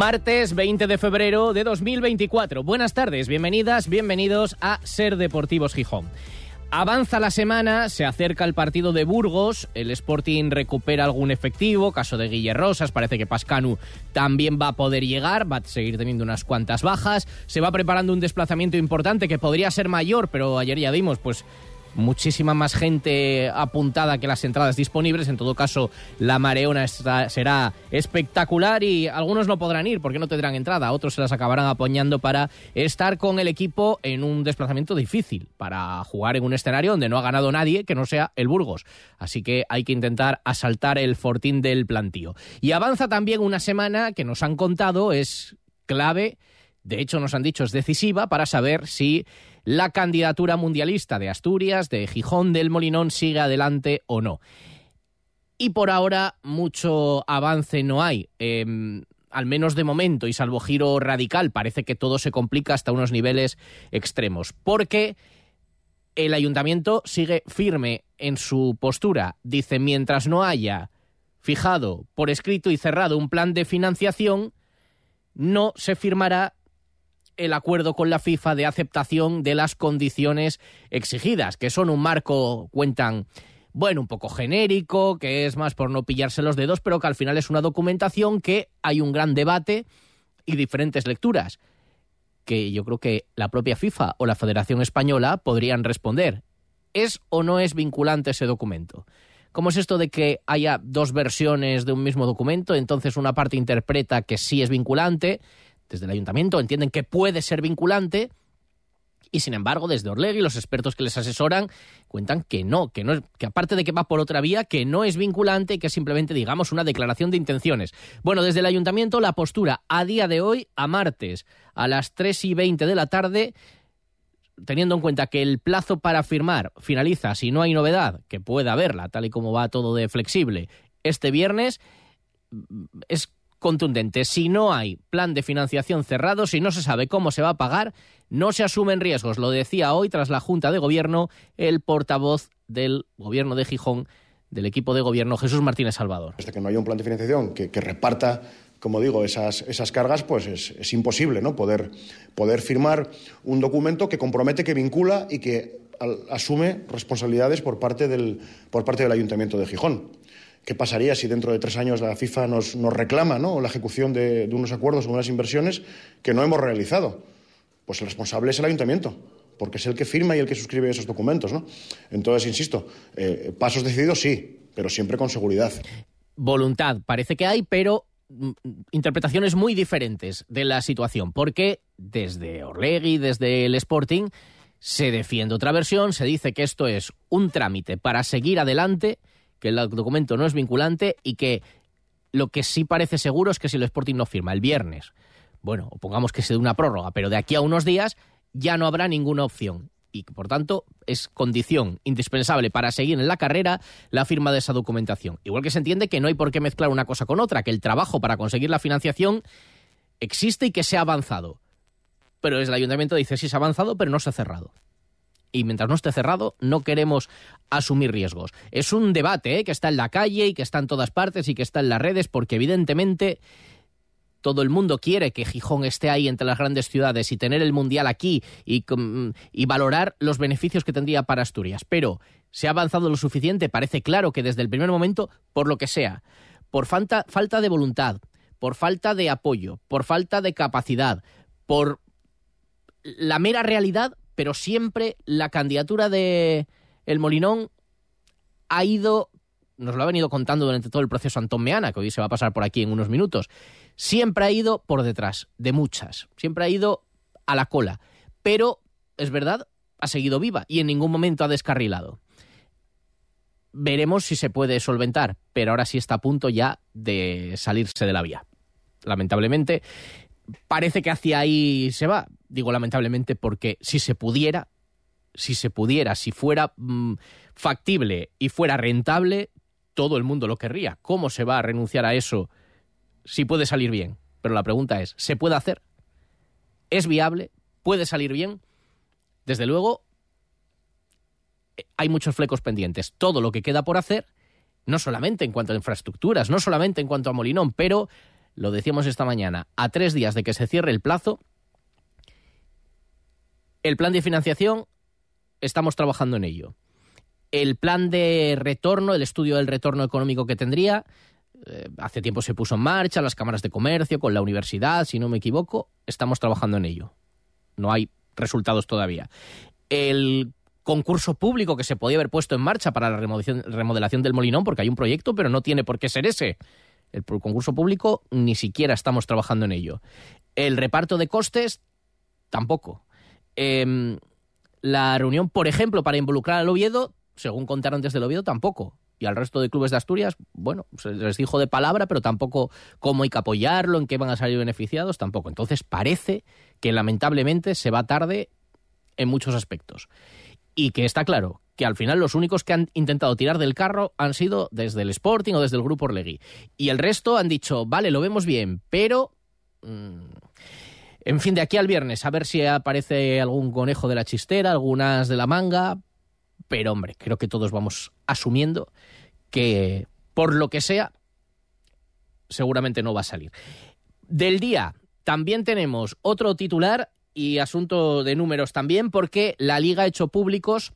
Martes 20 de febrero de 2024. Buenas tardes, bienvenidas, bienvenidos a Ser Deportivos Gijón. Avanza la semana, se acerca el partido de Burgos, el Sporting recupera algún efectivo, caso de Guille Rosas, parece que Pascanu también va a poder llegar, va a seguir teniendo unas cuantas bajas, se va preparando un desplazamiento importante que podría ser mayor, pero ayer ya vimos, pues muchísima más gente apuntada que las entradas disponibles. En todo caso, la mareona será espectacular y algunos no podrán ir porque no tendrán entrada. Otros se las acabarán apoyando para estar con el equipo en un desplazamiento difícil, para jugar en un escenario donde no ha ganado nadie que no sea el Burgos. Así que hay que intentar asaltar el fortín del plantío. Y avanza también una semana que nos han contado es clave de hecho nos han dicho es decisiva para saber si la candidatura mundialista de Asturias, de Gijón del Molinón sigue adelante o no. Y por ahora mucho avance no hay. Em, al menos de momento, y salvo giro radical, parece que todo se complica hasta unos niveles extremos. Porque el ayuntamiento sigue firme en su postura. Dice, mientras no haya fijado por escrito y cerrado un plan de financiación, no se firmará el acuerdo con la FIFA de aceptación de las condiciones exigidas, que son un marco, cuentan, bueno, un poco genérico, que es más por no pillarse los dedos, pero que al final es una documentación que hay un gran debate y diferentes lecturas, que yo creo que la propia FIFA o la Federación Española podrían responder. ¿Es o no es vinculante ese documento? ¿Cómo es esto de que haya dos versiones de un mismo documento? Entonces una parte interpreta que sí es vinculante desde el ayuntamiento entienden que puede ser vinculante y sin embargo desde Orlegui los expertos que les asesoran cuentan que no, que no que aparte de que va por otra vía, que no es vinculante, que es simplemente digamos una declaración de intenciones. Bueno, desde el ayuntamiento la postura a día de hoy, a martes, a las 3 y 20 de la tarde, teniendo en cuenta que el plazo para firmar finaliza, si no hay novedad, que pueda haberla, tal y como va todo de flexible, este viernes, es contundente. Si no hay plan de financiación cerrado, si no se sabe cómo se va a pagar, no se asumen riesgos. Lo decía hoy tras la Junta de Gobierno el portavoz del Gobierno de Gijón, del equipo de gobierno, Jesús Martínez Salvador. Hasta que no haya un plan de financiación que, reparta como digo, esas, esas cargas, pues es, imposible ¿no? poder, firmar un documento que compromete, que vincula y que asume responsabilidades por parte del Ayuntamiento de Gijón. ¿Qué pasaría si dentro de tres años la FIFA nos, reclama ¿no? la ejecución de, unos acuerdos o unas inversiones que no hemos realizado? Pues el responsable es el ayuntamiento, porque es el que firma y el que suscribe esos documentos. ¿no? Entonces, insisto, eh, pasos decididos sí, pero siempre con seguridad. Voluntad parece que hay, pero mm, interpretaciones muy diferentes de la situación, porque desde Orlegui, desde el Sporting, se defiende otra versión, se dice que esto es un trámite para seguir adelante que el documento no es vinculante y que lo que sí parece seguro es que si el Sporting no firma el viernes, bueno, pongamos que se dé una prórroga, pero de aquí a unos días ya no habrá ninguna opción y por tanto es condición indispensable para seguir en la carrera la firma de esa documentación. Igual que se entiende que no hay por qué mezclar una cosa con otra, que el trabajo para conseguir la financiación existe y que se ha avanzado. Pero el ayuntamiento dice sí se ha avanzado, pero no se ha cerrado y mientras no esté cerrado no queremos asumir riesgos. Es un debate ¿eh? que está en la calle y que está en todas partes y que está en las redes porque evidentemente todo el mundo quiere que Gijón esté ahí entre las grandes ciudades y tener el Mundial aquí y, valorar los beneficios que tendría para Asturias. Pero se ha avanzado lo suficiente, parece claro que desde el primer momento, por lo que sea, por falta de voluntad, por falta de apoyo, por falta de capacidad, por la mera realidad, pero siempre la candidatura de El Molinón ha ido, nos lo ha venido contando durante todo el proceso Antón Meana, que hoy se va a pasar por aquí en unos minutos, siempre ha ido por detrás de muchas, siempre ha ido a la cola, pero es verdad, ha seguido viva y en ningún momento ha descarrilado. Veremos si se puede solventar, pero ahora sí está a punto ya de salirse de la vía. Lamentablemente, parece que hacia ahí se va. Digo lamentablemente porque si se pudiera, si se pudiera, si fuera mm, factible y fuera rentable, todo el mundo lo querría. ¿Cómo se va a renunciar a eso si puede salir bien? Pero la pregunta es, ¿se puede hacer? ¿Es viable? ¿Puede salir bien? Desde luego, eh, hay muchos flecos pendientes. Todo lo que queda por hacer, no solamente en cuanto a infraestructuras, no solamente en cuanto a Molinón, pero, lo decíamos esta mañana, a tres días de que se cierre el plazo, el plan de financiación, estamos trabajando en ello. El plan de retorno, el estudio del retorno económico que tendría, eh, hace tiempo se puso en marcha, las cámaras de comercio, con la universidad, si no me equivoco, estamos trabajando en ello. No hay resultados todavía. El concurso público que se podía haber puesto en marcha para la remodelación, remodelación del Molinón, porque hay un proyecto, pero no tiene por qué ser ese. El concurso público ni siquiera estamos trabajando en ello. El reparto de costes, tampoco. Em, la reunión, por ejemplo, para involucrar al Oviedo, según contaron desde el Oviedo, tampoco. Y al resto de clubes de Asturias, bueno, se les dijo de palabra, pero tampoco cómo hay que apoyarlo, en qué van a salir beneficiados, tampoco. Entonces parece que lamentablemente se va tarde en muchos aspectos. Y que está claro que al final los únicos que han intentado tirar del carro han sido desde el Sporting o desde el Grupo Orlegui. Y el resto han dicho, vale, lo vemos bien, pero... Mm, en fin, de aquí al viernes, a ver si aparece algún conejo de la chistera, algunas de la manga. Pero hombre, creo que todos vamos asumiendo que por lo que sea, seguramente no va a salir. Del día, también tenemos otro titular y asunto de números también, porque la Liga ha hecho públicos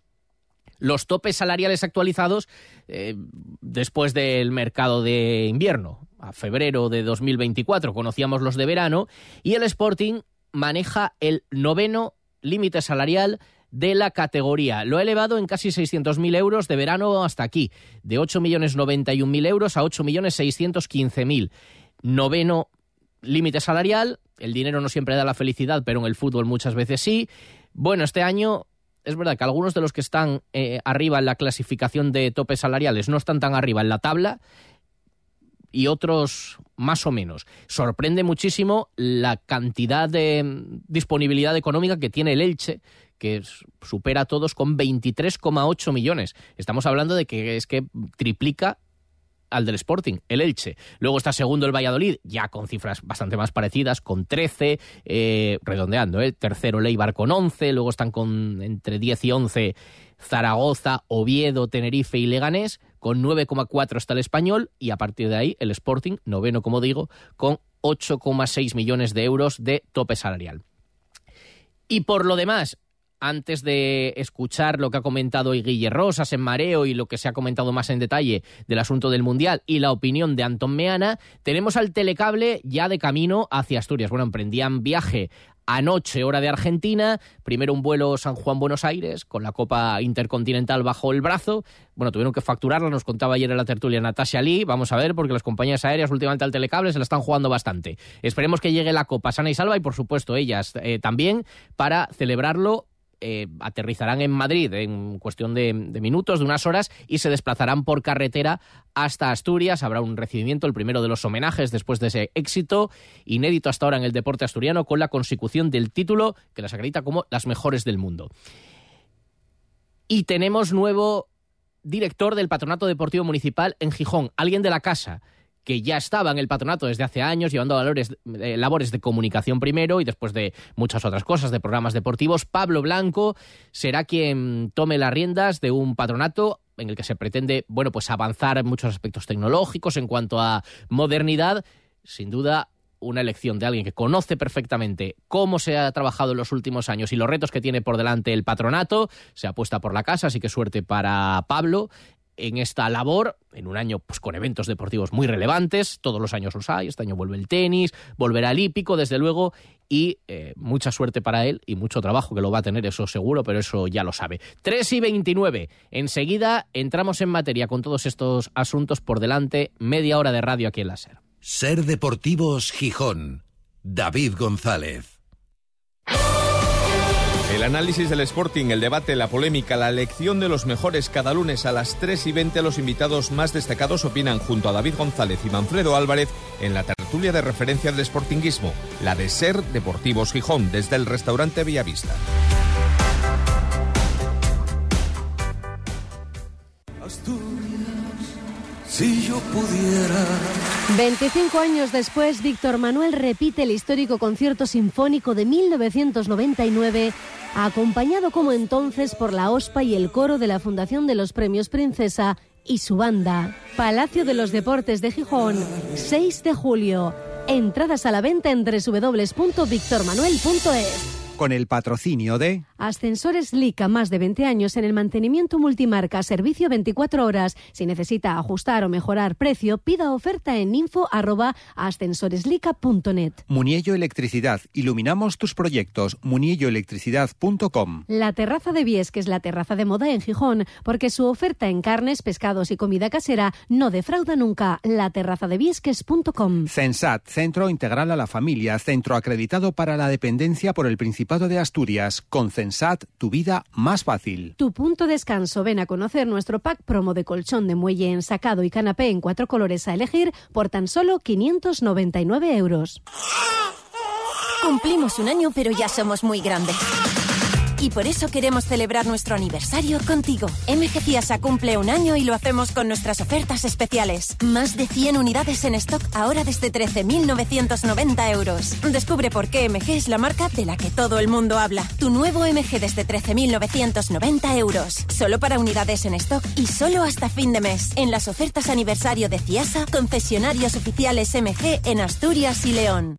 los topes salariales actualizados eh, después del mercado de invierno a febrero de 2024 conocíamos los de verano y el Sporting maneja el noveno límite salarial de la categoría. Lo ha elevado en casi 600.000 euros de verano hasta aquí, de 8.091.000 euros a 8.615.000. Noveno límite salarial, el dinero no siempre da la felicidad, pero en el fútbol muchas veces sí. Bueno, este año es verdad que algunos de los que están eh, arriba en la clasificación de topes salariales no están tan arriba en la tabla y otros más o menos. Sorprende muchísimo la cantidad de disponibilidad económica que tiene el Elche, que supera a todos con 23,8 millones. Estamos hablando de que es que triplica al del Sporting, el Elche. Luego está segundo el Valladolid, ya con cifras bastante más parecidas, con 13, eh, redondeando, ¿eh? tercero Leibar con 11, luego están con entre 10 y 11 Zaragoza, Oviedo, Tenerife y Leganés, con 9,4 está el español y a partir de ahí el Sporting, noveno como digo, con 8,6 millones de euros de tope salarial. Y por lo demás, antes de escuchar lo que ha comentado hoy Guille Rosas en Mareo y lo que se ha comentado más en detalle del asunto del Mundial y la opinión de Anton Meana, tenemos al telecable ya de camino hacia Asturias. Bueno, emprendían viaje anoche, hora de Argentina. Primero un vuelo San Juan-Buenos Aires con la Copa Intercontinental bajo el brazo. Bueno, tuvieron que facturarla, nos contaba ayer en la tertulia Natasha Lee. Vamos a ver, porque las compañías aéreas últimamente al telecable se la están jugando bastante. Esperemos que llegue la Copa sana y salva y, por supuesto, ellas eh, también para celebrarlo eh, aterrizarán en Madrid en cuestión de, minutos, de unas horas, y se desplazarán por carretera hasta Asturias. Habrá un recibimiento, el primero de los homenajes después de ese éxito inédito hasta ahora en el deporte asturiano, con la consecución del título que las acredita como las mejores del mundo. Y tenemos nuevo director del Patronato Deportivo Municipal en Gijón, alguien de la casa que ya estaba en el patronato desde hace años, llevando valores, eh, labores de comunicación primero y después de muchas otras cosas, de programas deportivos. Pablo Blanco será quien tome las riendas de un patronato en el que se pretende, bueno, pues avanzar en muchos aspectos tecnológicos en cuanto a modernidad. Sin duda, una elección de alguien que conoce perfectamente cómo se ha trabajado en los últimos años y los retos que tiene por delante el patronato. Se apuesta por la casa, así que suerte para Pablo en esta labor, en un año pues, con eventos deportivos muy relevantes, todos los años los hay, este año vuelve el tenis, volverá el hípico, desde luego, y eh, mucha suerte para él y mucho trabajo que lo va a tener, eso seguro, pero eso ya lo sabe. 3 y 29, enseguida entramos en materia con todos estos asuntos por delante, media hora de radio aquí en la SER. Ser Deportivos Gijón, David González. El análisis del Sporting, el debate, la polémica, la elección de los mejores cada lunes a las 3 y 20 los invitados más destacados opinan junto a David González y Manfredo Álvarez en la tertulia de referencia del Sportingismo, la de Ser Deportivos Gijón, desde el restaurante Villavista. Si yo pudiera. 25 años después, Víctor Manuel repite el histórico concierto sinfónico de 1999 acompañado como entonces por la OSPA y el coro de la Fundación de los Premios Princesa y su banda. Palacio de los Deportes de Gijón, 6 de julio. Entradas a la venta en www.victormanuel.es con el patrocinio de Ascensores Lica, más de 20 años en el mantenimiento multimarca, servicio 24 horas. Si necesita ajustar o mejorar precio, pida oferta en info arroba ascensoreslica.net. Muniello Electricidad, iluminamos tus proyectos. munielloelectricidad.com La terraza de Vies, que es la terraza de moda en Gijón, porque su oferta en carnes, pescados y comida casera no defrauda nunca. La terraza de Viesques.com. Censat, Centro Integral a la Familia, centro acreditado para la dependencia por el Principado de Asturias. Con Censat, tu vida más fácil. Tu punto descanso. Ven a conocer nuestro pack promo de colchón de muelle ensacado y canapé en cuatro colores a elegir por tan solo 599 euros. Cumplimos un año, pero ya somos muy grandes. Y por eso queremos celebrar nuestro aniversario contigo. MG Ciasa cumple un año y lo hacemos con nuestras ofertas especiales. Más de 100 unidades en stock ahora desde 13.990 euros. Descubre por qué MG es la marca de la que todo el mundo habla. Tu nuevo MG desde 13.990 euros. Solo para unidades en stock y solo hasta fin de mes. En las ofertas aniversario de Ciasa, concesionarios oficiales MG en Asturias y León.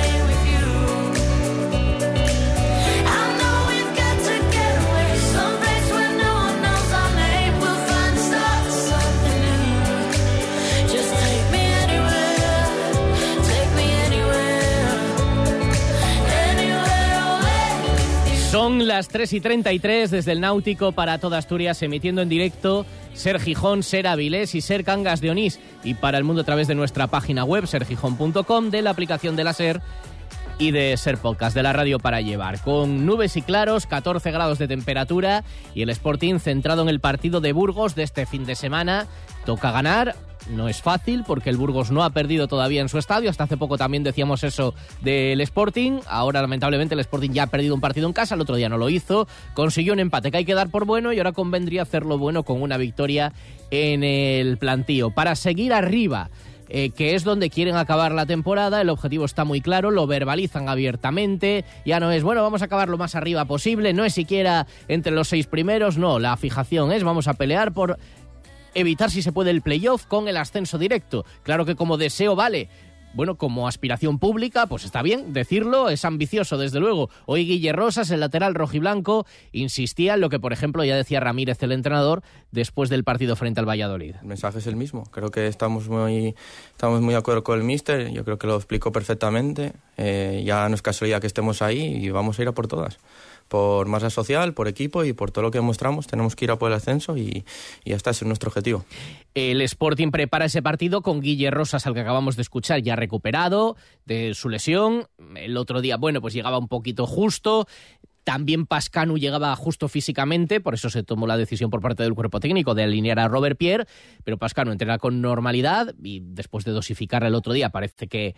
Son las 3 y 33 desde el Náutico para toda Asturias, emitiendo en directo Ser Gijón, Ser Avilés y Ser Cangas de Onís. Y para el mundo a través de nuestra página web, sergijón.com, de la aplicación de la Ser y de Ser Podcast, de la radio para llevar. Con nubes y claros, 14 grados de temperatura y el Sporting centrado en el partido de Burgos de este fin de semana. Toca ganar, no es fácil porque el Burgos no ha perdido todavía en su estadio. Hasta hace poco también decíamos eso del Sporting. Ahora, lamentablemente, el Sporting ya ha perdido un partido en casa. El otro día no lo hizo. Consiguió un empate que hay que dar por bueno y ahora convendría hacerlo bueno con una victoria en el plantío. Para seguir arriba. Eh, que es donde quieren acabar la temporada. El objetivo está muy claro, lo verbalizan abiertamente. Ya no es, bueno, vamos a acabar lo más arriba posible, no es siquiera entre los seis primeros, no, la fijación es, vamos a pelear por evitar si se puede el playoff con el ascenso directo. Claro que como deseo vale. Bueno, como aspiración pública, pues está bien decirlo, es ambicioso, desde luego. Hoy Guille Rosas, el lateral rojiblanco, insistía en lo que, por ejemplo, ya decía Ramírez, el entrenador, después del partido frente al Valladolid. El mensaje es el mismo. Creo que estamos muy, estamos muy de acuerdo con el míster. Yo creo que lo explicó perfectamente. Eh, ya no es casualidad que estemos ahí y vamos a ir a por todas por masa social, por equipo y por todo lo que mostramos. Tenemos que ir a por el ascenso y, y ya está, ese es nuestro objetivo. El Sporting prepara ese partido con Guille Rosas, al que acabamos de escuchar, ya recuperado de su lesión. El otro día, bueno, pues llegaba un poquito justo. También Pascanu llegaba justo físicamente, por eso se tomó la decisión por parte del cuerpo técnico de alinear a Robert Pierre, pero Pascanu entrena con normalidad y después de dosificar el otro día parece que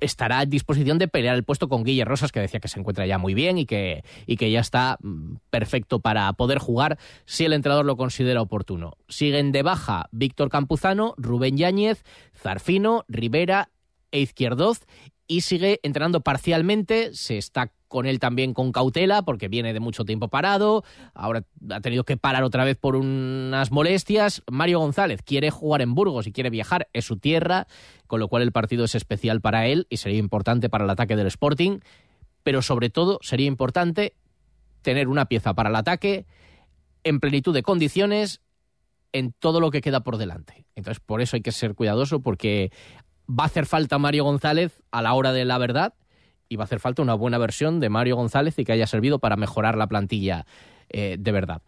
estará a disposición de pelear el puesto con Guille Rosas, que decía que se encuentra ya muy bien y que, y que ya está mm, perfecto para poder jugar si el entrenador lo considera oportuno. Siguen de baja Víctor Campuzano, Rubén Yáñez, Zarfino, Rivera e Izquierdoz y sigue entrenando parcialmente, se está con él también con cautela porque viene de mucho tiempo parado, ahora ha tenido que parar otra vez por unas molestias. Mario González quiere jugar en Burgos y quiere viajar, es su tierra, con lo cual el partido es especial para él y sería importante para el ataque del Sporting, pero sobre todo sería importante tener una pieza para el ataque en plenitud de condiciones en todo lo que queda por delante. Entonces, por eso hay que ser cuidadoso porque va a hacer falta Mario González a la hora de la verdad va a hacer falta una buena versión de Mario González y que haya servido para mejorar la plantilla eh, de verdad.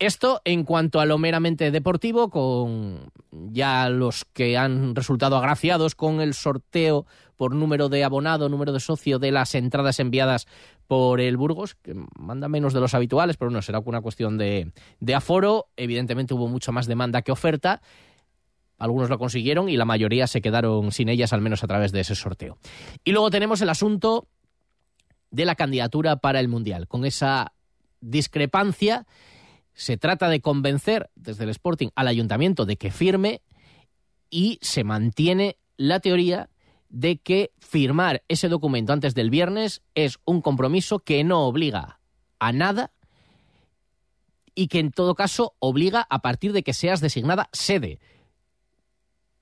Esto en cuanto a lo meramente deportivo, con ya los que han resultado agraciados con el sorteo por número de abonado, número de socio de las entradas enviadas por el Burgos, que manda menos de los habituales, pero no, será una cuestión de, de aforo. Evidentemente hubo mucho más demanda que oferta algunos lo consiguieron y la mayoría se quedaron sin ellas, al menos a través de ese sorteo. Y luego tenemos el asunto de la candidatura para el Mundial. Con esa discrepancia se trata de convencer desde el Sporting al ayuntamiento de que firme y se mantiene la teoría de que firmar ese documento antes del viernes es un compromiso que no obliga a nada y que en todo caso obliga a partir de que seas designada sede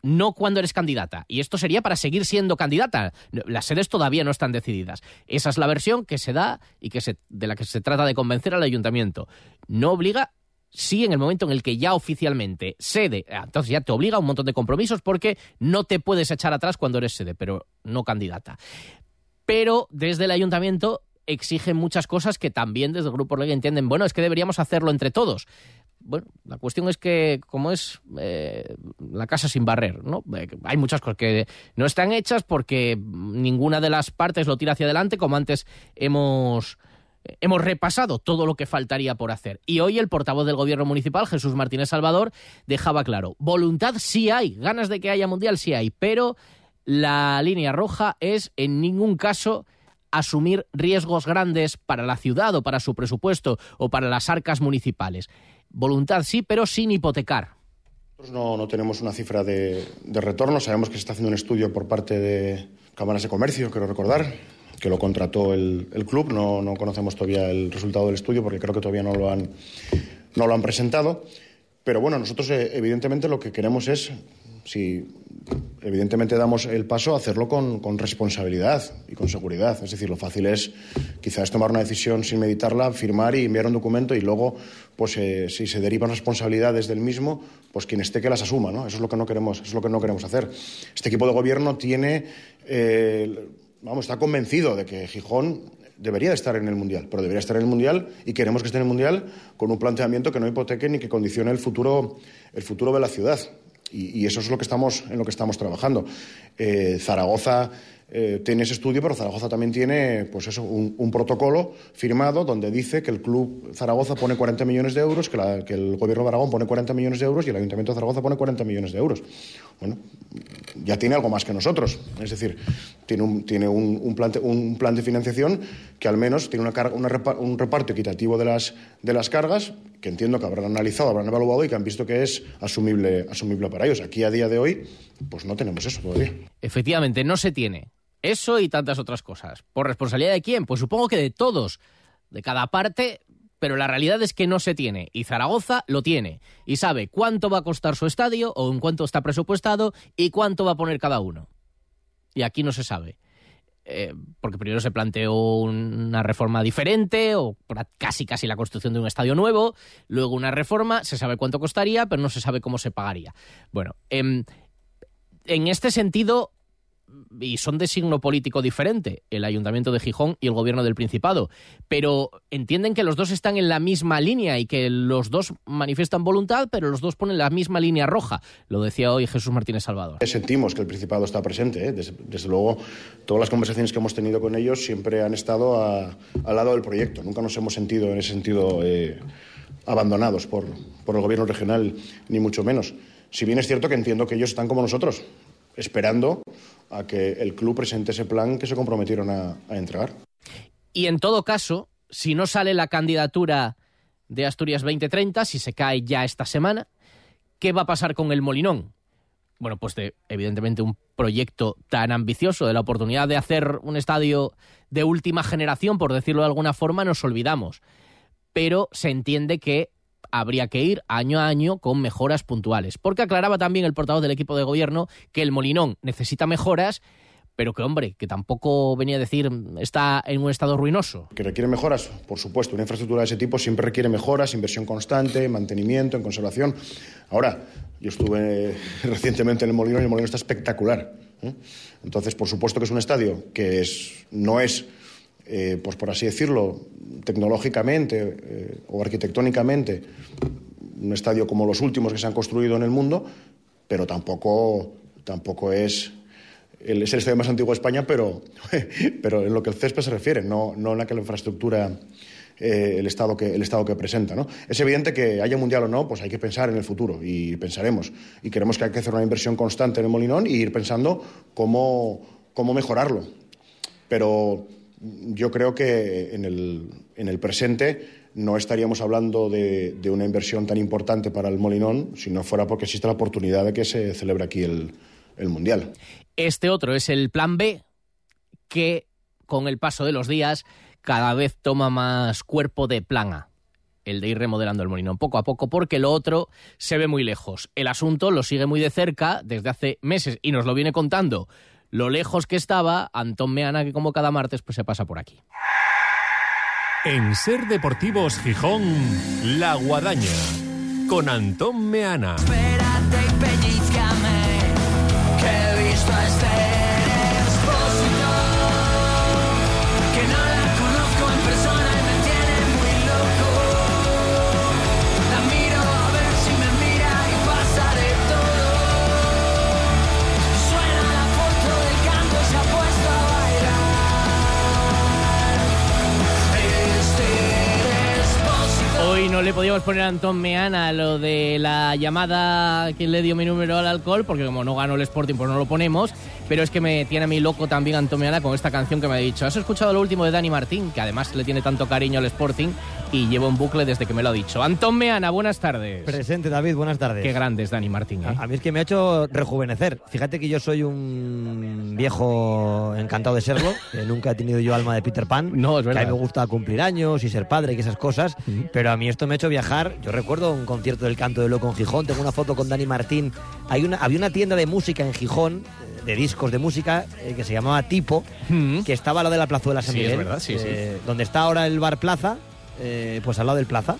no cuando eres candidata. Y esto sería para seguir siendo candidata. Las sedes todavía no están decididas. Esa es la versión que se da y que se, de la que se trata de convencer al ayuntamiento. No obliga sí en el momento en el que ya oficialmente sede, ah, entonces ya te obliga a un montón de compromisos porque no te puedes echar atrás cuando eres sede, pero no candidata. Pero desde el ayuntamiento exigen muchas cosas que también desde el Grupo Lega entienden, bueno, es que deberíamos hacerlo entre todos bueno, la cuestión es que como es eh, la casa sin barrer, ¿no? Eh, hay muchas cosas que no están hechas porque ninguna de las partes lo tira hacia adelante, como antes hemos hemos repasado todo lo que faltaría por hacer. Y hoy el portavoz del gobierno municipal, Jesús Martínez Salvador, dejaba claro, voluntad sí hay, ganas de que haya mundial sí hay, pero la línea roja es en ningún caso asumir riesgos grandes para la ciudad o para su presupuesto o para las arcas municipales. Voluntad sí, pero sin hipotecar. Nosotros no, no tenemos una cifra de, retorno. Sabemos que se está haciendo un estudio por parte de cámaras de comercio, quiero recordar, que lo contrató el, el club. No, no, conocemos todavía el resultado del estudio porque creo que todavía no lo han, no lo han presentado. Pero bueno, nosotros eh, evidentemente lo que queremos es, si evidentemente damos el paso a hacerlo con, con, responsabilidad y con seguridad. Es decir, lo fácil es quizás tomar una decisión sin meditarla, firmar y enviar un documento y luego, pues eh, si se derivan responsabilidades del mismo, pues quien esté que las asuma. ¿no? Eso es lo que no queremos, eso es lo que no queremos hacer. Este equipo de gobierno tiene, eh, vamos, está convencido de que Gijón debería de estar en el Mundial, pero debería estar en el Mundial y queremos que esté en el Mundial con un planteamiento que no hipoteque ni que condicione el futuro, el futuro de la ciudad. Y, eso es lo que estamos, en lo que estamos trabajando. Eh, Zaragoza eh, tiene ese estudio, pero Zaragoza también tiene pues eso, un, un, protocolo firmado donde dice que el Club Zaragoza pone 40 millones de euros, que, la, que, el Gobierno de Aragón pone 40 millones de euros y el Ayuntamiento de Zaragoza pone 40 millones de euros. Bueno, ya tiene algo más que nosotros. Es decir, tiene un, tiene un, un, plan, un plan de financiación que al menos tiene una carga, una repar, un reparto equitativo de las, de las cargas, que entiendo que habrán analizado, habrán evaluado y que han visto que es asumible, asumible para ellos. Aquí a día de hoy, pues no tenemos eso todavía. Efectivamente, no se tiene. Eso y tantas otras cosas. ¿Por responsabilidad de quién? Pues supongo que de todos, de cada parte, pero la realidad es que no se tiene. Y Zaragoza lo tiene. Y sabe cuánto va a costar su estadio o en cuánto está presupuestado y cuánto va a poner cada uno. Y aquí no se sabe. Eh, porque primero se planteó una reforma diferente o casi casi la construcción de un estadio nuevo, luego una reforma, se sabe cuánto costaría, pero no se sabe cómo se pagaría. Bueno, eh, en este sentido, y son de signo político diferente, el Ayuntamiento de Gijón y el Gobierno del Principado, pero entienden que los dos están en la misma línea y que los dos manifiestan voluntad, pero los dos ponen la misma línea roja. Lo decía hoy Jesús Martínez Salvador. Sentimos que el Principado está presente. ¿eh? Desde, desde, luego, todas las conversaciones que hemos tenido con ellos siempre han estado a, al lado del proyecto. Nunca nos hemos sentido en ese sentido eh, abandonados por, por el Gobierno regional, ni mucho menos. Si bien es cierto que entiendo que ellos están como nosotros, esperando a que el club presente ese plan que se comprometieron a, a entregar. Y en todo caso, si no sale la candidatura de Asturias 2030, si se cae ya esta semana, ¿qué va a pasar con el Molinón? Bueno, pues de, evidentemente, un proyecto tan ambicioso, de la oportunidad de hacer un estadio de última generación, por decirlo de alguna forma, nos olvidamos. Pero se entiende que habría que ir año a año con mejoras puntuales. Porque aclaraba también el portavoz del equipo de gobierno que el Molinón necesita mejoras pero que hombre, que tampoco venía a decir está en un estado ruinoso. Que requiere mejoras, por supuesto. Una infraestructura de ese tipo siempre requiere mejoras, inversión constante, mantenimiento, en conservación. Ahora, yo estuve recientemente en el Molino y el Molino está espectacular. ¿eh? Entonces, por supuesto que es un estadio que es, no es, eh, pues por así decirlo, tecnológicamente eh, o arquitectónicamente un estadio como los últimos que se han construido en el mundo, pero tampoco, tampoco es el, es el estadio más antiguo de España, pero, pero en lo que el césped se refiere, no, no en la infraestructura, eh, el, estado que, el estado que presenta. ¿no? Es evidente que haya mundial o no, pues hay que pensar en el futuro y pensaremos. Y creemos que hay que hacer una inversión constante en el Molinón y ir pensando cómo, cómo mejorarlo. Pero yo creo que en el, en el presente no estaríamos hablando de, una inversión tan importante para el Molinón si no fuera porque existe la oportunidad de que se celebre aquí el, el Mundial. Este otro es el plan B, que con el paso de los días cada vez toma más cuerpo de plan A. El de ir remodelando el molinón poco a poco, porque lo otro se ve muy lejos. El asunto lo sigue muy de cerca desde hace meses y nos lo viene contando lo lejos que estaba Antón Meana, que como cada martes pues se pasa por aquí. En Ser Deportivos Gijón, La Guadaña, con Antón Meana. Espérate y pellizcame, que he visto a Esther Hoy no le podíamos poner a Antón Meana lo de la llamada que le dio mi número al alcohol, porque como no ganó el Sporting, pues no lo ponemos. Pero es que me tiene a mí loco también Antón Meana con esta canción que me ha dicho. ¿Has escuchado lo último de Dani Martín? Que además le tiene tanto cariño al Sporting y llevo un bucle desde que me lo ha dicho. Antón Meana, buenas tardes. Presente, David, buenas tardes. Qué grande es Dani Martín, ¿eh? A, a mí es que me ha hecho rejuvenecer. Fíjate que yo soy un viejo encantado de serlo, que nunca he tenido yo alma de Peter Pan. No, es Que a verdad. mí me gusta cumplir años y ser padre y esas cosas, pero a mí esto me ha hecho viajar. Yo recuerdo un concierto del Canto de Loco en Gijón, tengo una foto con Dani Martín. Hay una, había una tienda de música en Gijón, eh, de discos de música, eh, que se llamaba Tipo, que estaba al lado de la plazuela San Sí, es Miguel, verdad, sí, sí. eh, donde está ahora el bar Plaza, eh, pues al lado del Plaza.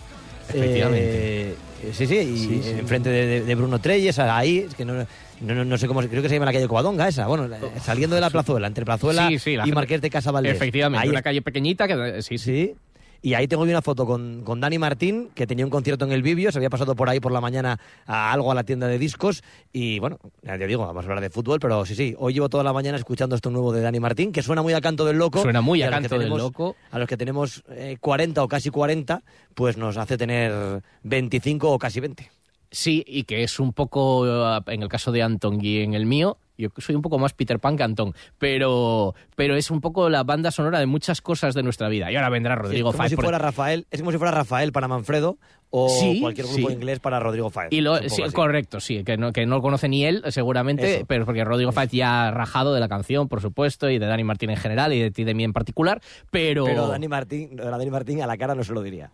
Efectivamente. Sí, sí, y Sí, sí. enfrente de, Bruno Treyes, ahí, es que no, no, sé cómo, se- creo que se llama la calle Covadonga esa, bueno, saliendo de la plazuela, entre plazuela Sí, sí, la y Marqués de Casa Valdés. Efectivamente, Ahí una calle pequeñita que sí, Sí. Y ahí tengo una foto con, con Dani Martín, que tenía un concierto en el Vivio, se había pasado por ahí por la mañana a algo a la tienda de discos. Y bueno, ya te digo, vamos a hablar de fútbol, pero sí, sí, hoy llevo toda la mañana escuchando esto nuevo de Dani Martín, que suena muy a canto del loco. Suena muy a canto del loco. A los que tenemos eh, 40 o casi 40, pues nos hace tener 25 o casi 20. Sí, y que es un poco, eh, en el caso de Anton y en el mío, yo soy un poco más Peter Pan que Antón, pero, pero es un poco la banda sonora de muchas cosas de nuestra vida. Y ahora vendrá Rodrigo es como Fáez. si por- fuera Rafael, es como si fuera Rafael para Manfredo o Sí, cualquier grupo sí. inglés para Rodrigo Fáez. Y lo, sí, correcto, sí, que no, que no lo conoce ni él, seguramente, Eso. pero porque Rodrigo Fáez ya ha rajado de la canción, por supuesto, y de Dani Martín en general, y de ti de mí en particular, pero... Pero Dani Martín, a Dani Martín a la cara no se lo diría.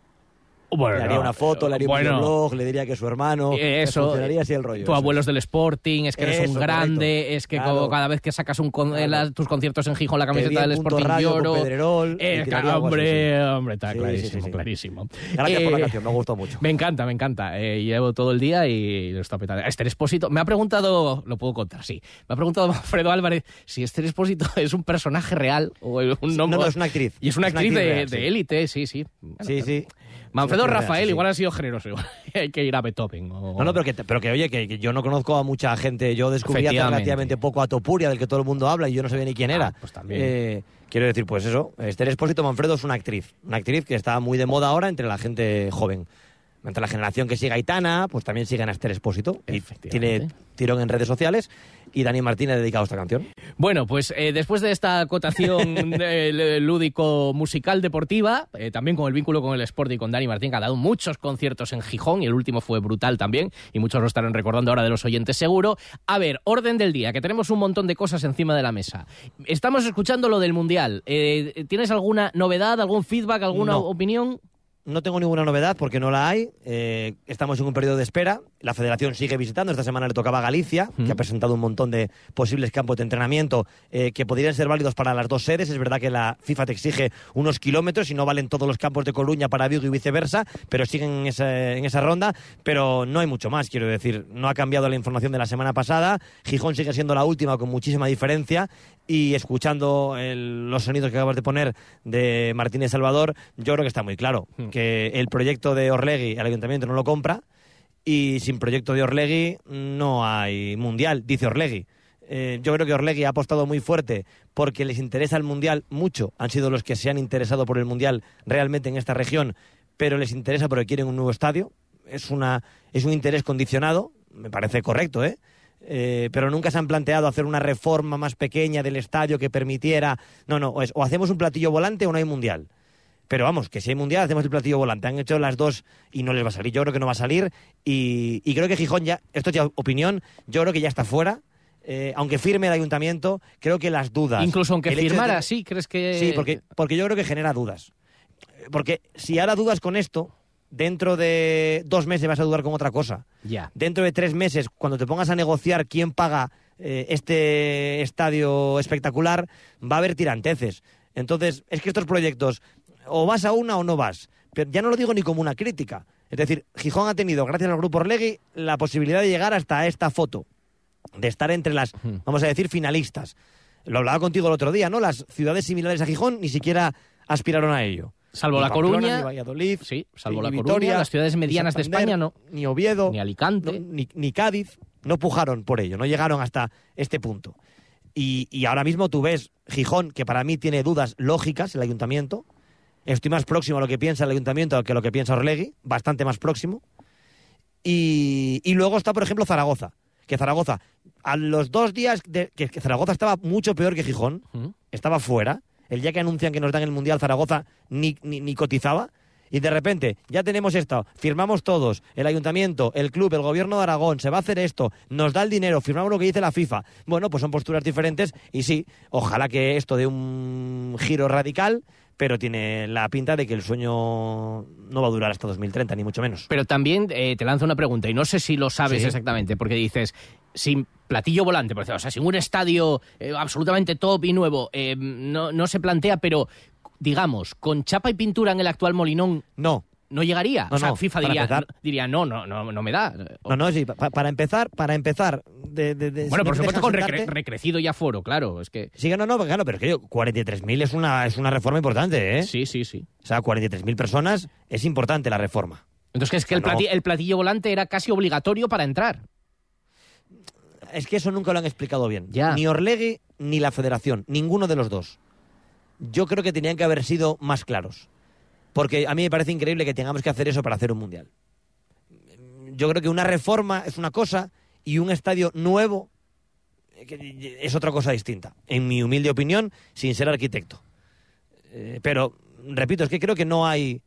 Bueno, le haría una foto, le haría bueno. un blog, le diría que es su hermano. Eh, Eso, funcionaría así el rollo. tu abuelo es del Sporting, es que eres Eso, un grande, correcto. es que Claro. como cada vez que sacas un con- eh, la- tus conciertos en Gijón la camiseta del Sporting lloro. Pedrerol, Eh, claro, así, hombre, sí. hombre, está Sí, clarísimo, sí, clarísimo. Gracias por la Eh, canción, me gustó mucho. Me encanta, me encanta. Eh, llevo todo el día y lo está petando. Esther Espósito, me ha preguntado, lo puedo contar, sí. Me ha preguntado Alfredo Álvarez si Esther Espósito es un personaje real o un nombre. No, no, es una actriz. Y es una Es una actriz de sí. élite, sí, sí. Sí, sí. Manfredo Rafael sí, igual ha sido generoso. igual Hay que ir a Beethoven. o- No, no, pero que, pero que oye, que, que yo no conozco a mucha gente. Yo descubrí hace relativamente poco a Topuria, del que todo el mundo habla, y yo no sabía ni quién Ah, era. pues también. Eh, quiero decir, pues eso, Esther Espósito Manfredo es una actriz. Una actriz que está muy de moda ahora entre la gente joven. Entre la generación que sigue a Aitana, pues también siguen a Esther Expósito. Y tiene tirón en redes sociales. Y Dani Martínez ha dedicado esta canción. Bueno, pues eh, después de esta acotación eh, lúdico musical deportiva, eh, también con el vínculo con el Sport y con Dani Martín, que ha dado muchos conciertos en Gijón y el último fue brutal también, y muchos lo estarán recordando ahora de los oyentes seguro. A ver, orden del día, que tenemos un montón de cosas encima de la mesa. Estamos escuchando lo del Mundial. Eh, ¿Tienes alguna novedad, algún feedback, alguna No. opinión? No tengo ninguna novedad porque no la hay. Eh, estamos en un periodo de espera. La federación sigue visitando. Esta semana le tocaba a Galicia, que ha presentado un montón de posibles campos de entrenamiento eh, que podrían ser válidos para las dos sedes. Es verdad que la FIFA te exige unos kilómetros y no valen todos los campos de Coruña para Vigo y viceversa, pero siguen en esa, en esa ronda. Pero no hay mucho más, quiero decir. No ha cambiado la información de la semana pasada. Gijón sigue siendo la última con muchísima diferencia. Y escuchando el- los sonidos que acabas de poner de Martínez Salvador, yo creo que está muy claro que el proyecto de Orlegui el ayuntamiento no lo compra y sin proyecto de Orlegui no hay mundial, dice Orlegui. Eh, yo creo que Orlegui ha apostado muy fuerte porque les interesa el mundial mucho. Han sido los que se han interesado por el mundial realmente en esta región, pero les interesa porque quieren un nuevo estadio. Es, una, es un interés condicionado, me parece correcto, ¿eh? Eh, pero nunca se han planteado hacer una reforma más pequeña del estadio que permitiera. No, no, es o hacemos un platillo volante o no hay mundial. Pero vamos, que si hay mundial, hacemos el platillo volante. Han hecho las dos y no les va a salir. Yo creo que no va a salir. Y, y creo que Gijón ya, esto es ya opinión, yo creo que ya está fuera. Eh, aunque firme el ayuntamiento, creo que las dudas. Incluso aunque de firmara, sí, ¿crees que...? Sí, porque, porque yo creo que genera dudas. Porque si ahora dudas con esto, dentro de dos meses vas a dudar con otra cosa. Ya. Dentro de tres meses, cuando te pongas a negociar quién paga eh, este estadio espectacular, va a haber tiranteces. Entonces, es que estos proyectos, o vas a una o no vas. Pero ya no lo digo ni como una crítica. Es decir, Gijón ha tenido, gracias al grupo Orlegui, la posibilidad de llegar hasta esta foto, de estar entre las, vamos a decir, finalistas. Lo hablaba contigo el otro día, ¿no? Las ciudades similares a Gijón ni siquiera aspiraron a ello. Salvo Ni La Pamplona, Coruña. ni Valladolid, Sí, salvo ni La Coruña, Vitoria, las ciudades medianas de España no. Ni Oviedo, Ni Alicante. no, ni, ni Cádiz, no pujaron por ello, no llegaron hasta este punto. Y, y ahora mismo tú ves Gijón, que para mí tiene dudas lógicas, el ayuntamiento. Estoy más próximo a lo que piensa el ayuntamiento que a lo que piensa Orlegui, bastante más próximo. Y, y luego está, por ejemplo, Zaragoza. Que Zaragoza, a los dos días de, que, que Zaragoza estaba mucho peor que Gijón, estaba fuera. El día que anuncian que nos dan el Mundial, Zaragoza ni, ni, ni cotizaba. Y de repente, ya tenemos esto, firmamos todos, el ayuntamiento, el club, el gobierno de Aragón, se va a hacer esto, nos da el dinero, firmamos lo que dice la FIFA. Bueno, pues son posturas diferentes y sí, ojalá que esto dé un giro radical, pero tiene la pinta de que el sueño no va a durar hasta 2030, ni mucho menos. Pero también eh, te lanzo una pregunta, y no sé si lo sabes Sí. exactamente, porque dices, sin platillo volante, o sea, sin un estadio eh, absolutamente top y nuevo, eh, no, no se plantea, pero digamos, con chapa y pintura en el actual Molinón, no. No llegaría. No, o sea, no, FIFA diría, empezar. diría no, no, no, no me da. No, no, sí, pa- para empezar, para empezar... De, de- de- Bueno, si por supuesto con recre- recrecido y aforo, claro, es que... Sí, no, no, claro, pero es que yo, 43.000 es una, es una reforma importante, ¿eh? Sí, sí, sí. O sea, 43.000 personas es importante la reforma. Entonces es que el, O sea, no. plati- el platillo volante era casi obligatorio para entrar. Es que eso nunca lo han explicado bien. Ya. Ni Orlegui ni la federación, ninguno de los dos. Yo creo que tenían que haber sido más claros. Porque a mí me parece increíble que tengamos que hacer eso para hacer un mundial. Yo creo que una reforma es una cosa y un estadio nuevo eh, que- es otra cosa distinta. En mi humilde opinión, sin ser arquitecto. Eh, pero, repito, es que creo que no hay,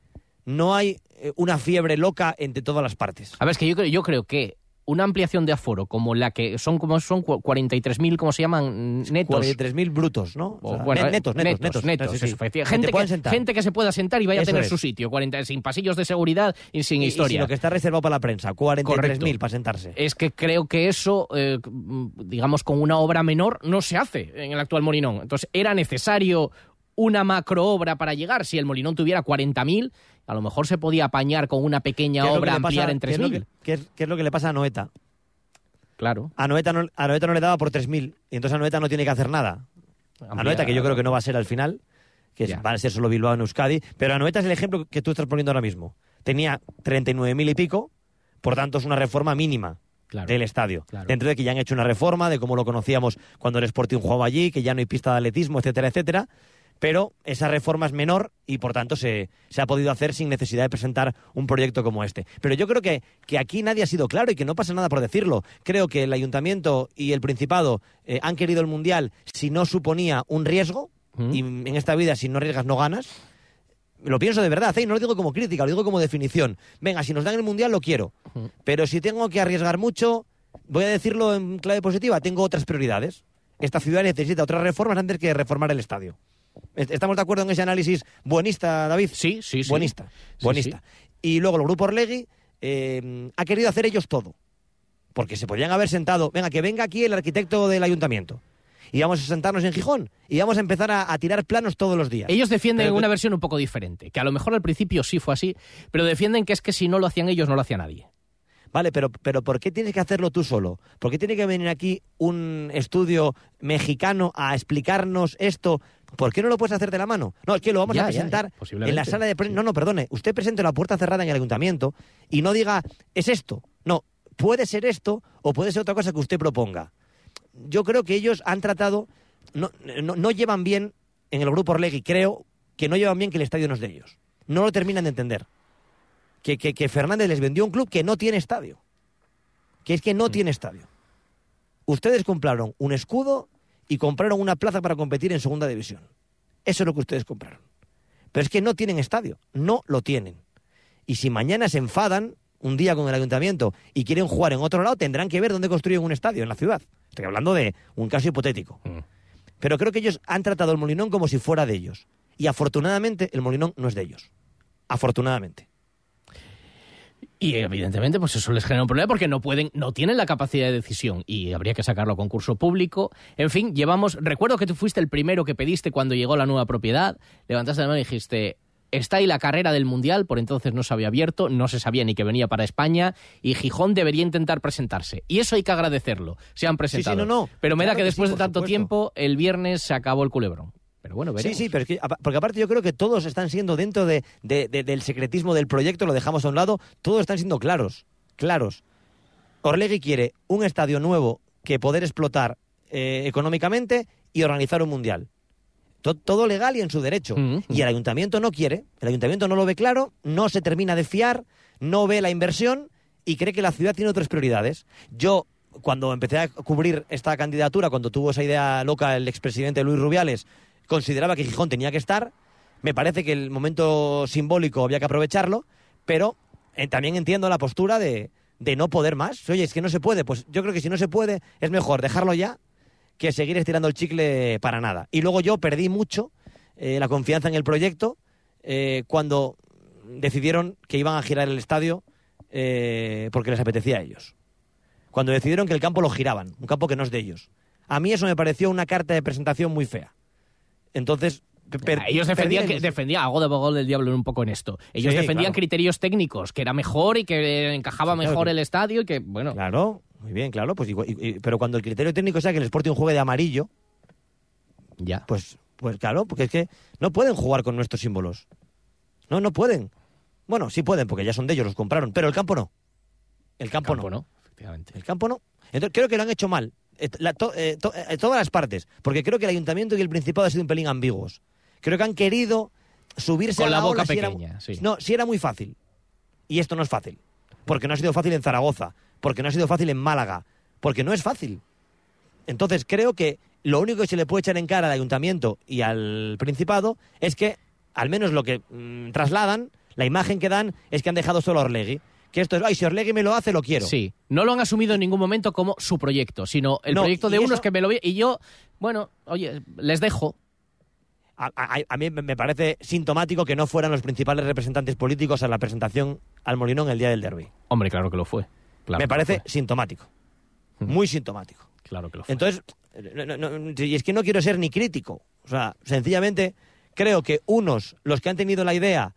no hay eh, una fiebre loca entre todas las partes. A ver, es que yo creo, yo creo que una ampliación de aforo como la que son como son cu- 43.000, ¿cómo se llaman? Netos. 43.000 brutos, ¿no? O, O sea, bueno, netos, netos, netos, netos, Sí, sí. eso, efectivamente. Que gente, que, sentar. gente que se pueda sentar y vaya a tener es. su sitio, 40, sin pasillos de seguridad y sin Y- y historia. sin lo que está reservado para la prensa, 43.000 para sentarse. Es que creo que eso, eh, digamos, con una obra menor no se hace en el actual Molinón. Entonces, era necesario una macro obra para llegar. Si el Molinón tuviera 40.000, a lo mejor se podía apañar con una pequeña ¿Qué es lo que obra pasa- ampliar en qué es lo 3.000. que- ¿Qué es, qué es lo que le pasa a Noeta? Claro. A Noeta no, a Noeta no le daba por 3.000 y entonces a Noeta no tiene que hacer nada. A. Noeta, que yo creo que no va a ser al final, que es- Ya. va a ser solo Bilbao en Euskadi, pero a Noeta es el ejemplo que tú estás poniendo ahora mismo. Tenía 39.000 y pico, por tanto es una reforma mínima Claro. del estadio. Claro. Dentro de que ya han hecho una reforma de cómo lo conocíamos cuando el Sporting jugaba allí, que ya no hay pista de atletismo, etcétera, etcétera. Pero esa reforma es menor y por tanto se, se ha podido hacer sin necesidad de presentar un proyecto como este. Pero yo creo que, que aquí nadie ha sido claro y que no pasa nada por decirlo. Creo que el Ayuntamiento y el Principado eh, han querido el Mundial si no suponía un riesgo, y en esta vida si no arriesgas no ganas. Lo pienso de verdad, ¿eh? y no lo digo como crítica, lo digo como definición. Venga, si nos dan el Mundial lo quiero, pero si tengo que arriesgar mucho, voy a decirlo en clave positiva, tengo otras prioridades. Esta ciudad necesita otras reformas antes que reformar el estadio. ¿Est- ¿Estamos de acuerdo en ese análisis buenista, David? Sí, sí, sí. Buenista, Sí, buenista. Y luego el grupo Orlegui eh, ha querido hacer ellos todo. Porque se podrían haber sentado, venga, que venga aquí el arquitecto del ayuntamiento. Y vamos a sentarnos en Gijón. Y vamos a empezar a, a tirar planos todos los días. Ellos defienden Pero- una versión un poco diferente, que a lo mejor al principio sí fue así, pero defienden que es que si no lo hacían ellos, no lo hacía nadie. Vale, pero, pero ¿por qué tienes que hacerlo tú solo? ¿Por qué tiene que venir aquí un estudio mexicano a explicarnos esto? ¿Por qué no lo puedes hacer de la mano? No, es que lo vamos Ya, a presentar ya, en la sala de prensa. No, no, perdone. Usted presente la puerta cerrada en el ayuntamiento y no diga, es esto. No, puede ser esto o puede ser otra cosa que usted proponga. Yo creo que ellos han tratado, no, no, no llevan bien en el grupo Orlegui, creo que no llevan bien que el estadio no es de ellos. No lo terminan de entender que, que, que Fernández les vendió un club que no tiene estadio. Que es que no tiene estadio. Ustedes compraron un escudo y compraron una plaza para competir en segunda división. Eso es lo que ustedes compraron. Pero es que no tienen estadio. No lo tienen. Y si mañana se enfadan un día con el ayuntamiento y quieren jugar en otro lado, tendrán que ver dónde construyen un estadio en la ciudad. Estoy hablando de un caso hipotético. Pero creo que ellos han tratado el Molinón como si fuera de ellos. Y afortunadamente el Molinón no es de ellos. Afortunadamente. Y evidentemente, pues eso les genera un problema porque no pueden, no tienen la capacidad de decisión y habría que sacarlo a concurso público. En fin, llevamos. Recuerdo que tú fuiste el primero que pediste cuando llegó la nueva propiedad. Levantaste la mano y dijiste. Está ahí la carrera del Mundial, por entonces no se había abierto, no se sabía ni que venía para España, y Gijón debería intentar presentarse. Y eso hay que agradecerlo, se han presentado. no, no. Pero me da que que después sí, de tanto supuesto. tiempo, el viernes se acabó el culebrón. Pero bueno, Sí, veremos. sí, pero es que, porque aparte yo creo que todos están siendo dentro de, de- de- del secretismo del proyecto, lo dejamos a un lado, todos están siendo claros, claros. Orlegui quiere un estadio nuevo que poder explotar eh, económicamente y organizar un mundial. To- todo legal y en su derecho. Y el ayuntamiento no quiere, el ayuntamiento no lo ve claro, no se termina de fiar, no ve la inversión y cree que la ciudad tiene otras prioridades. Yo, cuando empecé a cubrir esta candidatura, cuando tuvo esa idea loca el expresidente Luis Rubiales, consideraba que Gijón tenía que estar. Me parece que el momento simbólico había que aprovecharlo, pero eh, también entiendo la postura de, de no poder más. Oye, es que no se puede. Pues yo creo que si no se puede, es mejor dejarlo ya que seguir estirando el chicle para nada. Y luego yo perdí mucho eh, la confianza en el proyecto eh, cuando decidieron que iban a girar el estadio eh, porque les apetecía a ellos. Cuando decidieron que el campo lo giraban, un campo que no es de ellos. A mí eso me pareció una carta de presentación muy fea. Entonces, pe- per- Ellos defendían, que, defendían hago de abogado del diablo un poco en esto. Ellos Sí, defendían claro. criterios técnicos, que era mejor y que encajaba Sí, claro mejor que- el estadio y que, bueno. Claro, muy bien, claro. Pues y- y- pero cuando el criterio técnico sea que el Sporting juegue de amarillo, ya. Pues, pues claro, porque es que no pueden jugar con nuestros símbolos. No, no pueden. Bueno, sí pueden, porque ya son de ellos, los compraron, pero el campo no. El campo, campo no. no, efectivamente. El campo no. Entonces creo que lo han hecho mal. Eh, la- to- eh, to- eh, todas las partes. Porque creo que el ayuntamiento y el principado han sido un pelín ambiguos. Creo que han querido subirse Con a la la, boca ola si era- pequeña, sí. No, si era muy fácil. Y esto no es fácil. Porque no ha sido fácil en Zaragoza. Porque no ha sido fácil en Málaga. Porque no es fácil. Entonces creo que lo único que se le puede echar en cara al ayuntamiento y al principado es que, al menos lo que mm, trasladan, la imagen que dan es que han dejado solo a Orlegui. Que esto es, ay, si Orlegui me lo hace, lo quiero. Sí, no lo han asumido en ningún momento como su proyecto, sino el No, proyecto de unos eso- que me lo vi y yo, bueno, oye, les dejo. A, a- a mí me parece sintomático que no fueran los principales representantes políticos a la presentación al Molinón el día del derby. Hombre, claro que lo fue. Claro me parece fue. sintomático. Muy sintomático. Claro que lo fue. Entonces, no- no- no- y es que no quiero ser ni crítico. O sea, sencillamente creo que unos, los que han tenido la idea,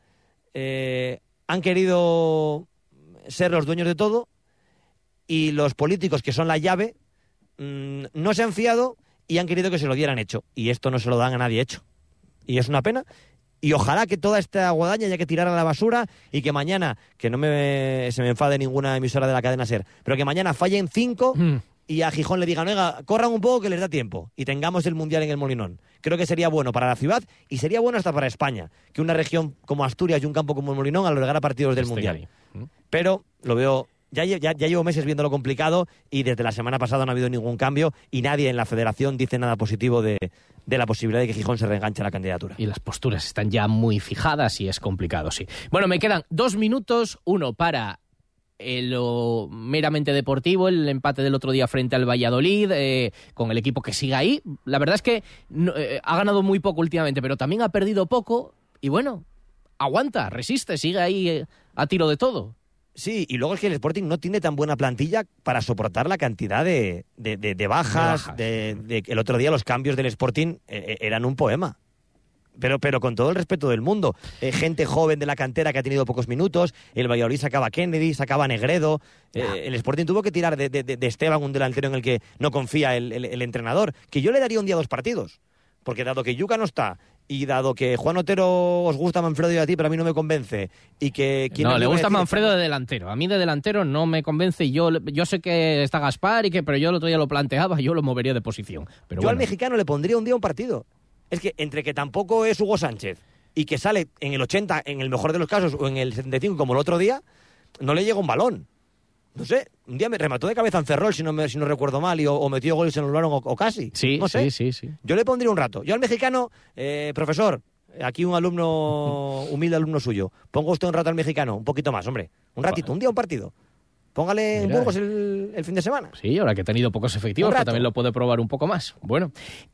eh, han querido ser los dueños de todo y los políticos que son la llave mm, no se han fiado y han querido que se lo dieran hecho. Y esto no se lo dan a nadie hecho. Y es una pena. Y ojalá que toda esta guadaña haya que tirar a la basura y que mañana, que no me, se me enfade ninguna emisora de la cadena SER, pero que mañana fallen cinco y a Gijón le digan, oiga, corran un poco que les da tiempo y tengamos el Mundial en el Molinón. Creo que sería bueno para la ciudad y sería bueno hasta para España, que una región como Asturias y un campo como el Molinón albergara partidos del Mundial. ahí. Pero lo veo... Ya, ya, ya llevo meses viéndolo complicado y desde la semana pasada no ha habido ningún cambio y nadie en la federación dice nada positivo de, de la posibilidad de que Gijón se reenganche a la candidatura. Y las posturas están ya muy fijadas y es complicado, sí. Bueno, me quedan dos minutos, uno para eh, lo meramente deportivo, el empate del otro día frente al Valladolid, eh, con el equipo que sigue ahí. La verdad es que no- eh, ha ganado muy poco últimamente, pero también ha perdido poco y bueno, aguanta, resiste, sigue ahí eh, a tiro de todo. Sí, y luego es que el Sporting no tiene tan buena plantilla para soportar la cantidad de, de- de- de bajas. de- el otro día los cambios del Sporting eh, eh, eran un poema. Pero, pero con todo el respeto del mundo. Eh, gente joven de la cantera que ha tenido pocos minutos. El Valladolid sacaba a Kennedy, sacaba a Negredo. Eh, el Sporting tuvo que tirar de, de- de- de Esteban, un delantero en el que no confía el, el- el entrenador. Que yo le daría un día dos partidos. Porque dado que Yuca no está y dado que Juan Otero os gusta Manfredo y a ti, pero a mí no me convence. Y que... ¿quién No, le gusta? Manfredo de delantero. A mí de delantero no me convence. y Yo, yo sé que está Gaspar y que, pero yo el otro día lo planteaba, yo lo movería de posición. Pero Yo al mexicano le pondría un día un partido. Es que entre que tampoco es Hugo Sánchez y que sale en el 80, en el mejor de los casos, o en el 75 como el otro día, no le llega un balón. No sé, un día me remató de cabeza en Ferrol, si no, me- si no recuerdo mal, y, o, o metió goles en el o, o casi. Sí, no sé. sí, sí, sí. Yo le pondría un rato. Yo al mexicano, eh, profesor, aquí un alumno, humilde alumno suyo, ponga usted un rato al mexicano, un poquito más, hombre. Un ratito, un día un partido. Póngale en. Burgos el, el fin de semana. Sí, ahora que ha tenido pocos efectivos, pero también lo puede probar un poco más. Bueno,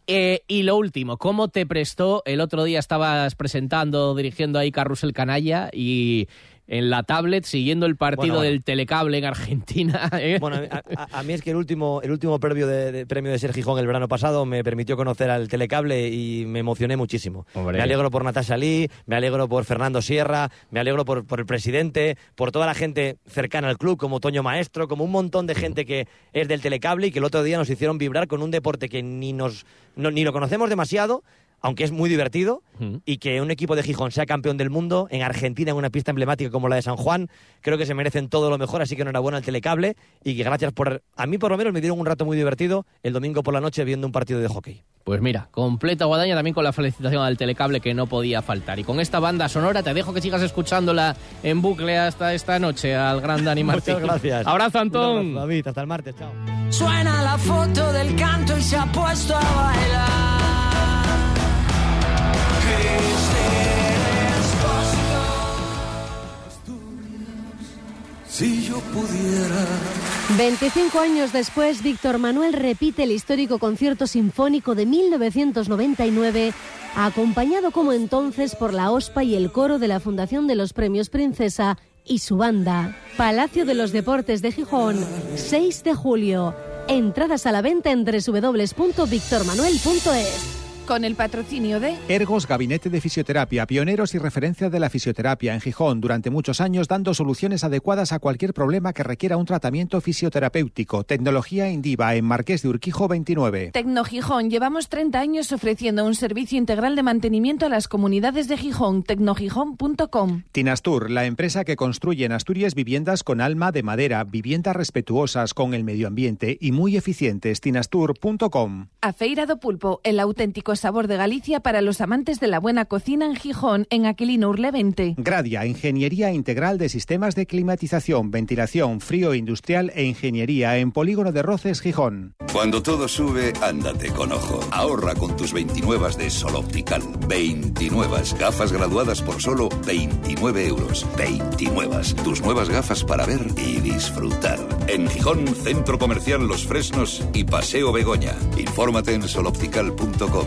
eh, y lo último, ¿cómo te prestó? El otro día estabas presentando, dirigiendo ahí Carrusel Canalla y en la tablet siguiendo el partido Bueno, bueno. del telecable en Argentina. ¿eh? Bueno, a, a- a mí es que el último, el último premio de, de- premio de Ser Gijón el verano pasado me permitió conocer al telecable y me emocioné muchísimo. Hombre. Me alegro por Natasha Lee, me alegro por Fernando Sierra, me alegro por, por el presidente, por toda la gente cercana al club, como Toño Maestro, como un montón de gente que es del telecable y que el otro día nos hicieron vibrar con un deporte que ni, nos, no- ni lo conocemos demasiado. Aunque es muy divertido, y que un equipo de Gijón sea campeón del mundo en Argentina, en una pista emblemática como la de San Juan, creo que se merecen todo lo mejor, así que enhorabuena al Telecable y que gracias por... A mí por lo menos me dieron un rato muy divertido el domingo por la noche viendo un partido de hockey. Pues mira, completa guadaña también con la felicitación al telecable que no podía faltar. Y con esta banda sonora te dejo que sigas escuchándola en bucle hasta esta noche al gran Dani Martín. Muchas gracias. Abrazo, Antón. Abrazo, David. Hasta el martes. Chao. Suena la foto del canto y se ha puesto a bailar. Pudiera. 25 años después, Víctor Manuel repite el histórico concierto sinfónico de 1999, acompañado como entonces por la OSPA y el coro de la Fundación de los Premios Princesa y su banda. Palacio de los Deportes de Gijón, 6 de julio. Entradas a la venta en www.victormanuel.es. Con el patrocinio de Ergos Gabinete de Fisioterapia, pioneros y referencia de la fisioterapia en Gijón durante muchos años dando soluciones adecuadas a cualquier problema que requiera un tratamiento fisioterapéutico. Tecnología Indiva en Marqués de Urquijo 29. Tecno Gijón. Llevamos 30 años ofreciendo un servicio integral de mantenimiento a las comunidades de Gijón. Tecnogijón.com. Tinastur, la empresa que construye en Asturias viviendas con alma de madera, viviendas respetuosas con el medio ambiente y muy eficientes. Tinastur.com. A Feira do Pulpo, el auténtico sabor de Galicia para los amantes de la buena cocina en Gijón, en Aquilino Urle 20. Gradia, Ingeniería Integral de Sistemas de Climatización, Ventilación, Frío Industrial e Ingeniería en Polígono de Roces, Gijón. Cuando todo sube, ándate con ojo. Ahorra con tus 29 de Sol Optical. 29 gafas graduadas por solo 29 euros. 29. Tus nuevas gafas para ver y disfrutar. En Gijón, Centro Comercial Los Fresnos y Paseo Begoña. Infórmate en soloptical.com.